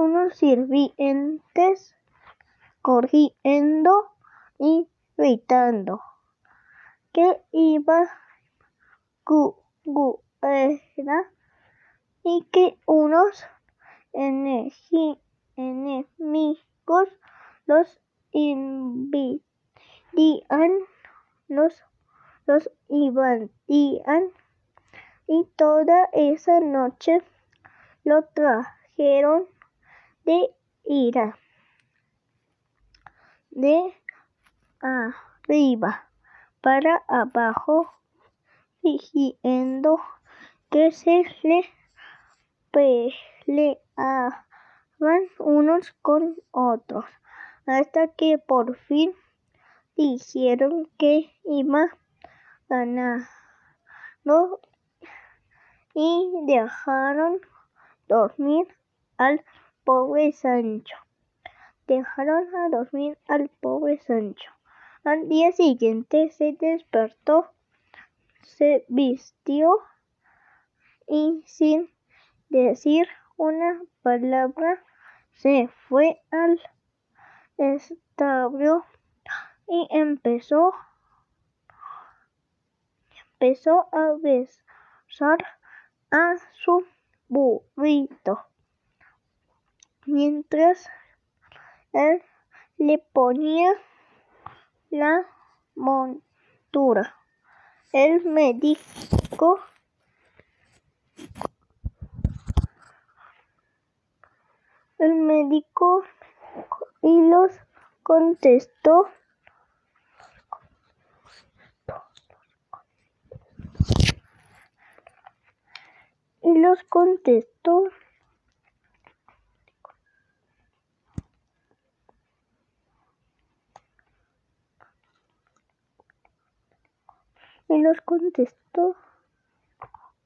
unos sirvientes corriendo y gritando. Que iba era y que unos enemigos los invadían, los, los invadían. Y toda esa noche lo trajeron de ira de arriba para abajo diciendo que se le peleaban unos con otros hasta que por fin dijeron que iba ganar y dejaron dormir al pobre Sancho. Dejaron a dormir al pobre Sancho. Al día siguiente se despertó, se vistió y sin decir una palabra se fue al establo y empezó empezó a besar a su burrito mientras él le ponía la montura. El médico el médico y los contestó y los contestó y los contestó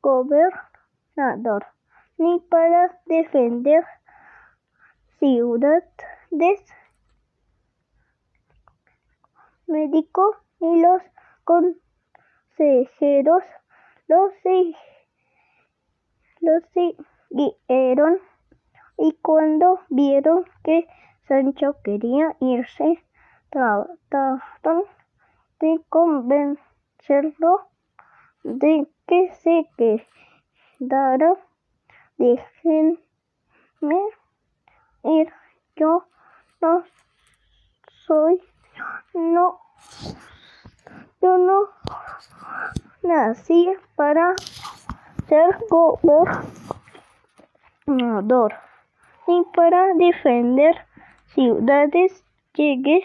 gobernador ni para defender ciudades médico y los consejeros los, los siguieron y cuando vieron que Sancho quería irse trataron de convencerlo de que se quedara. Déjenme ir yo no soy no yo no nací para ser gobernador ni para defender ciudades. Llegué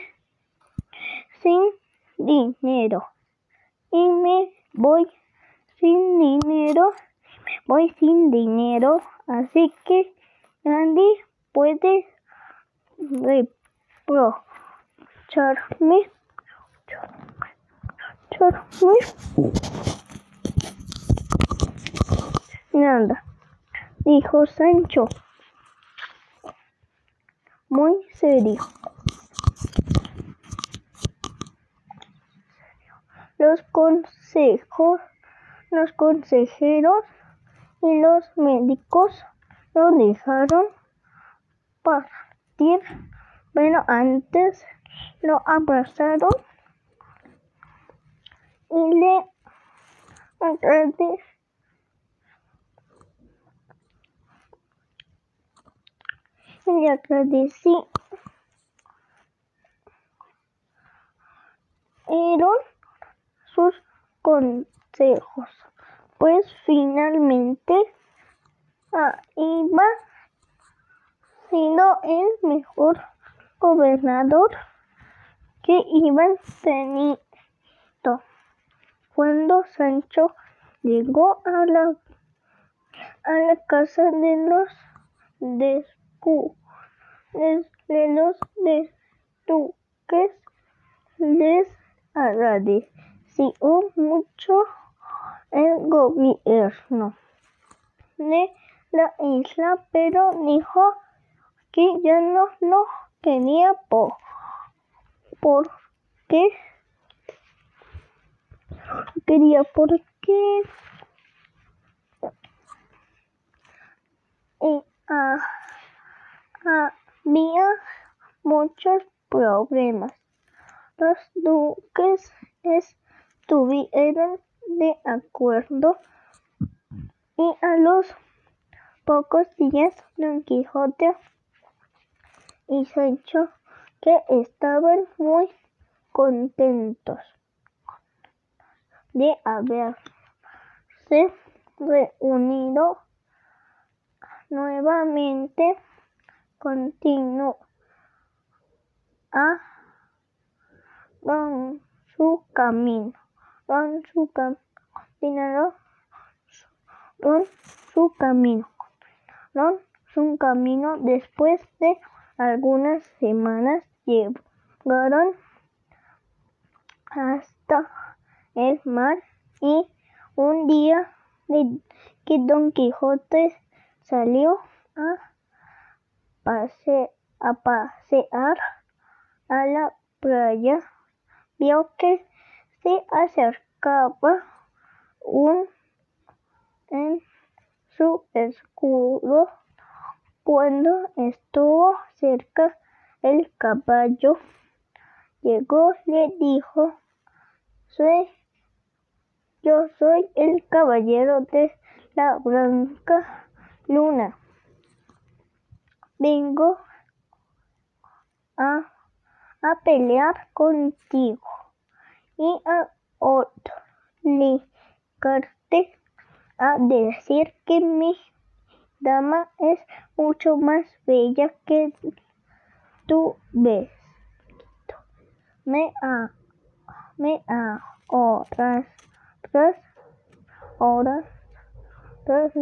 sin dinero y me voy sin dinero voy sin dinero. Así que nadie puede reprocharme. Nada, dijo Sancho, muy serio. Los consejos, los consejeros y los médicos lo dejaron partir. Bueno, antes lo abrazaron y le y le agradecí. Sus consejos, pues finalmente iba siendo el mejor gobernador que iban teniendo. Cuando Sancho llegó a la, a la casa de los de, de los duques, les agradeció mucho el gobierno de la isla, pero dijo que ya no lo quería por, porque quería porque y, había muchos problemas. Los duques estuvieron de acuerdo y a los pocos días Don Quijote y Sancho que estaban muy contentos de haberse reunido nuevamente. Continuó. A con su camino con su camino con su camino con su camino. Después de algunas semanas llegaron hasta el mar y un día que Don Quijote salió a, pase, a pasear a la playa, vio que se acercaba un en su escudo cuando estuvo cerca el caballo llegó le dijo soy yo soy el caballero de la blanca luna. Vengo a, a pelear contigo y a obligarte a decir que mi dama es mucho más bella que tú ves. Me, a, me ahorras tras horas tras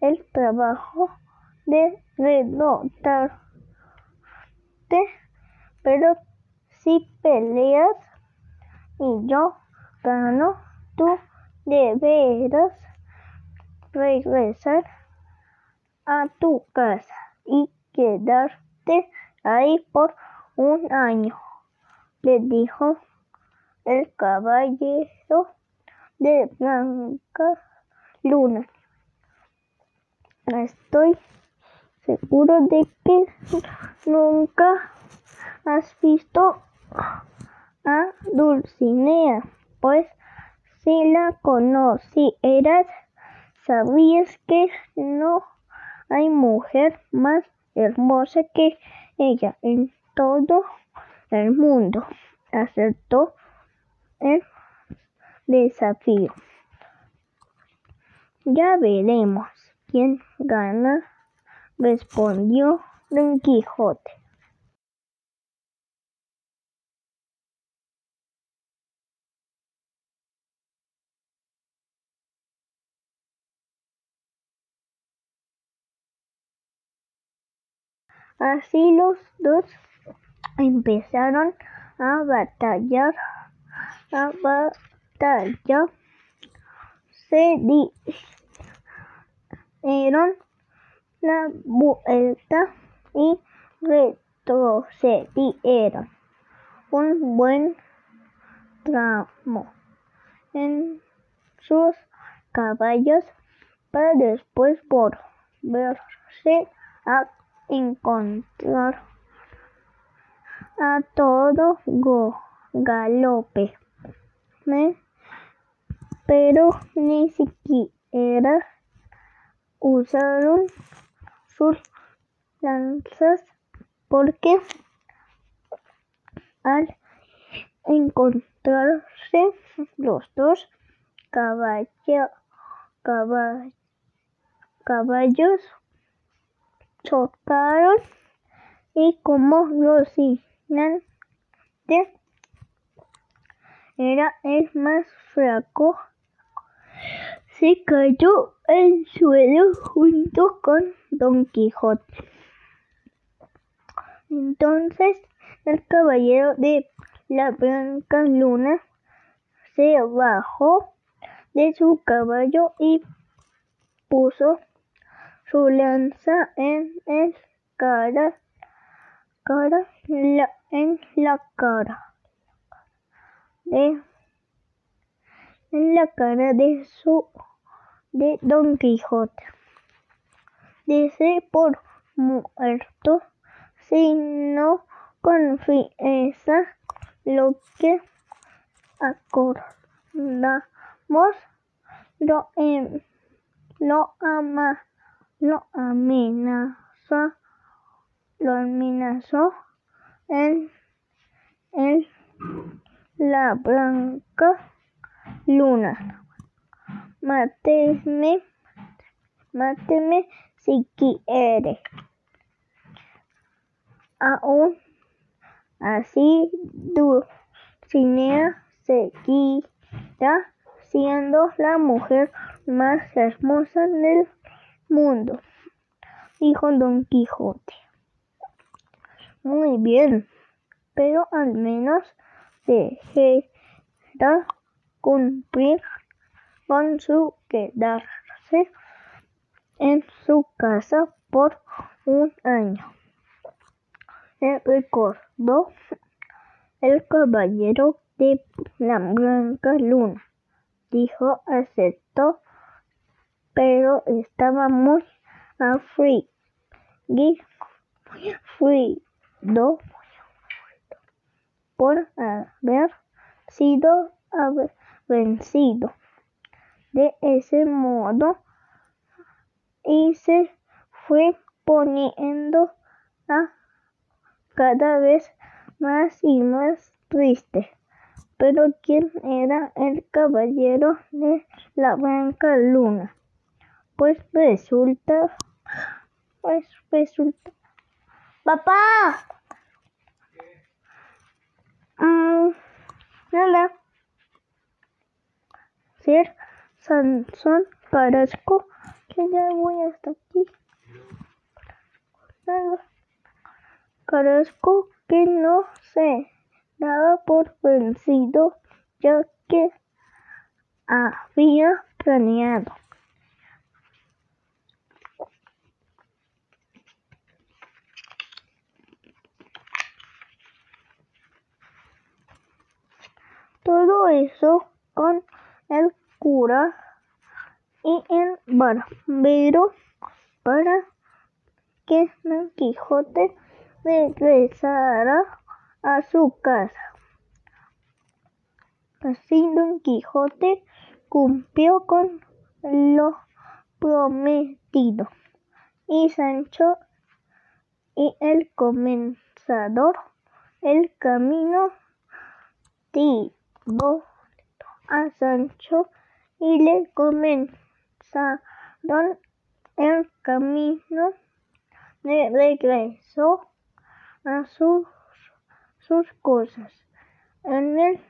el trabajo de renotarte, pero si peleas y yo gano, tú deberás regresar a tu casa y quedarte ahí por un año, le dijo el caballero de Blanca Luna. Estoy seguro de que nunca has visto a Dulcinea, pues si la conocieras, sabías que no hay mujer más hermosa que ella en todo el mundo. Acertó el desafío. Ya veremos quién gana, respondió Don Quijote. Así los dos empezaron a batallar, a batalla se dieron la vuelta y retrocedieron. Un buen tramo en sus caballos para después volverse a encontrar a todo galope pero ni siquiera usaron sus lanzas porque al encontrarse los dos caballos chocaron y como Rocinante era el más flaco se cayó al suelo junto con Don Quijote. Entonces el caballero de la Blanca Luna se bajó de su caballo y puso su lanza en el cara, cara en la cara de en la cara de su de Don Quijote. Dice por muerto si no confiesa lo que acordamos, lo, em, lo ama, lo amenaza, lo amenazó en, en la blanca luna. Máteme, máteme si quiere. Aún así, Dulcinea seguirá siendo la mujer más hermosa del mundo, dijo Don Quijote. Muy bien, pero al menos dejará cumplir con su quedarse en su casa por un año. Se recordó el caballero de la blanca luna. Dijo aceptó, pero estaba muy por haber sido vencido. De ese modo, y se fue poniendo a cada vez más y más triste. Pero ¿quién era el caballero de la blanca luna? Pues resulta, pues resulta. ¡Papá! Mm, nada. Ser Sansón Carrasco, que ya voy hasta aquí. Nada. Carrasco que no se daba por vencido ya que había planeado todo eso con el cura y el barbero para que Don Quijote regresara a su casa. Así Don Quijote cumplió con lo prometido y Sancho y el comenzador el camino a Sancho y le comenzaron el camino de regreso a sus, sus cosas. En,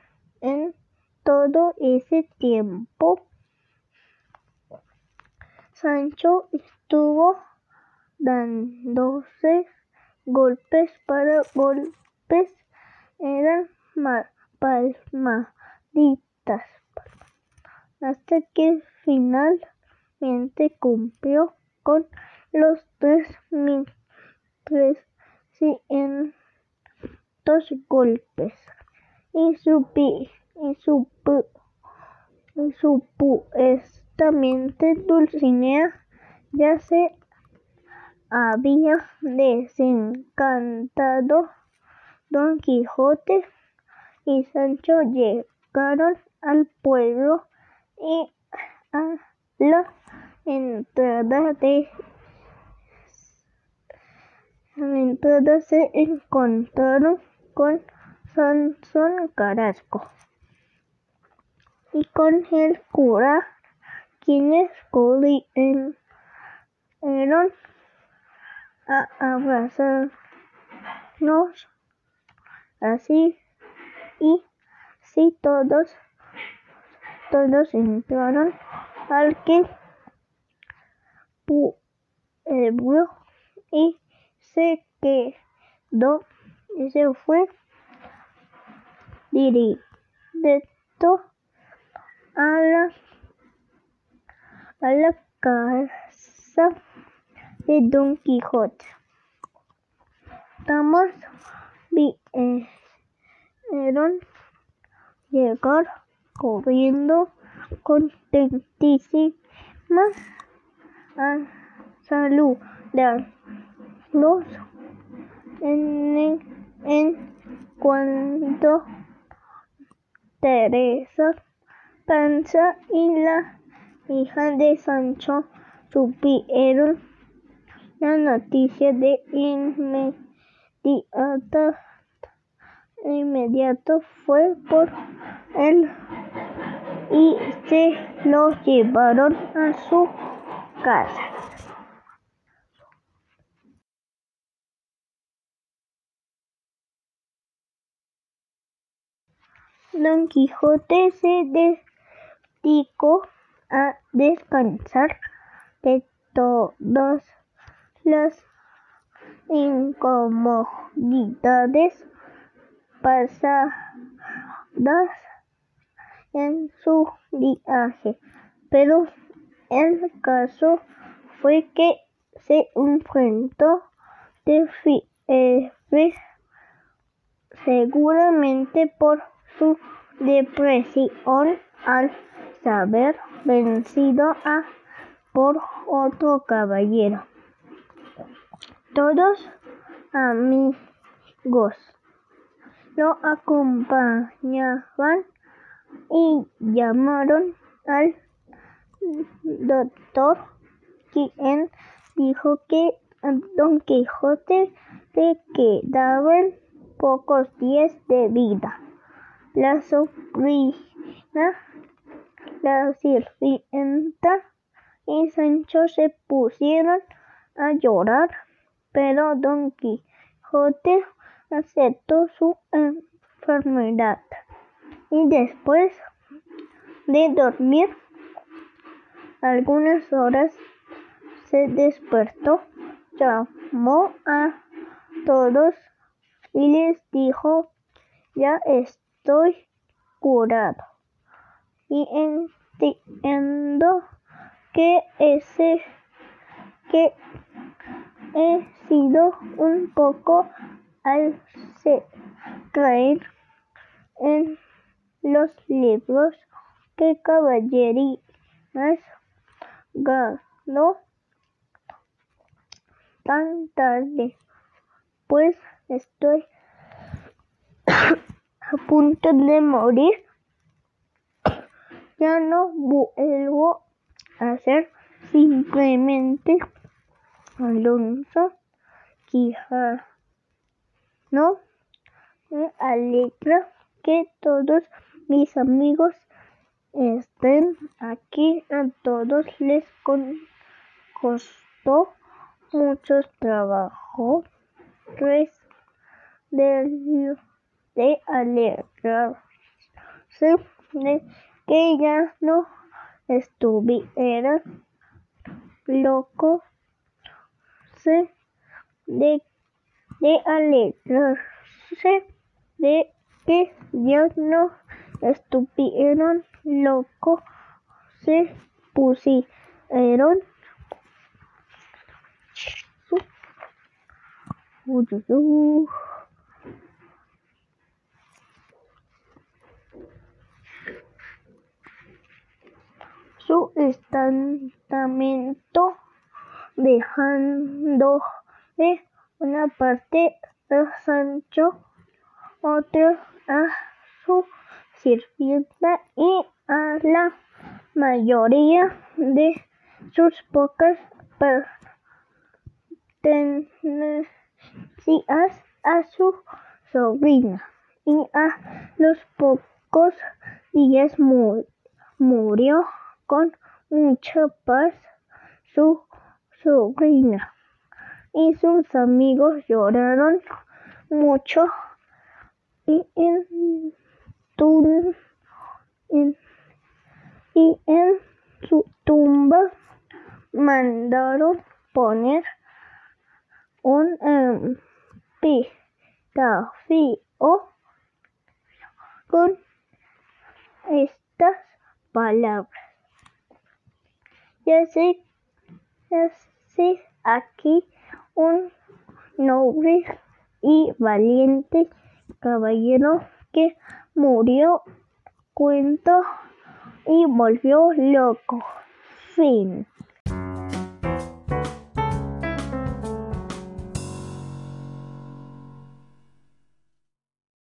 en todo ese tiempo, Sancho estuvo dándose golpes para golpes. Eran más palmaditas. Hasta que finalmente cumplió con los tres mil trescientos golpes. Y supi y y supuestamente Dulcinea ya se había desencantado. Don Quijote y Sancho llegaron al pueblo y a la entrada de la entrada se encontraron con Sansón Carrasco y con el cura quienes corrieron a abrazarnos. Así y si todos, todos entraron al que pueblo y se quedó y se fue directo a la a la casa de Don Quijote. Estamos bien llegar corriendo contentísimas a saludar los en, en cuanto Teresa Panza y la hija de Sancho supieron la noticia de inmediato, inmediato fue por él y se lo llevaron a su casa. Don Quijote se dedicó a descansar de todas las incomodidades pasadas en su viaje, pero el caso fue que se enfrentó de fiebre, seguramente por su depresión al saber vencido a por otro caballero. Todos amigos lo acompañaban y llamaron al doctor, quien dijo que Don Quijote le quedaban pocos días de vida. La sobrina, la sirvienta y Sancho se pusieron a llorar, pero Don Quijote aceptó su enfermedad y después de dormir algunas horas se despertó, llamó a todos y les dijo, ya estoy curado. Y entiendo que ese que he sido un poco al creer en los libros que caballerías ganó tan tarde, pues estoy a punto de morir. Ya no vuelvo a ser simplemente Alonso No Me alegra que todos mis amigos estén aquí. A todos les costó mucho trabajo. De, de alegrarse de que ya no estuviera loco. De, de alegrarse de que ya no estuvieron locos, se pusieron su estamento dejando de una parte a Sancho, otra a su sirvienta y a la mayoría de sus pocas pertenencias a su sobrina y a los pocos días murió con mucha paz su sobrina y sus amigos lloraron mucho y en y en su tumba mandaron poner un um, con estas palabras. Ya sé, ya sé aquí un noble y valiente caballero que murió cuento y volvió loco. Fin.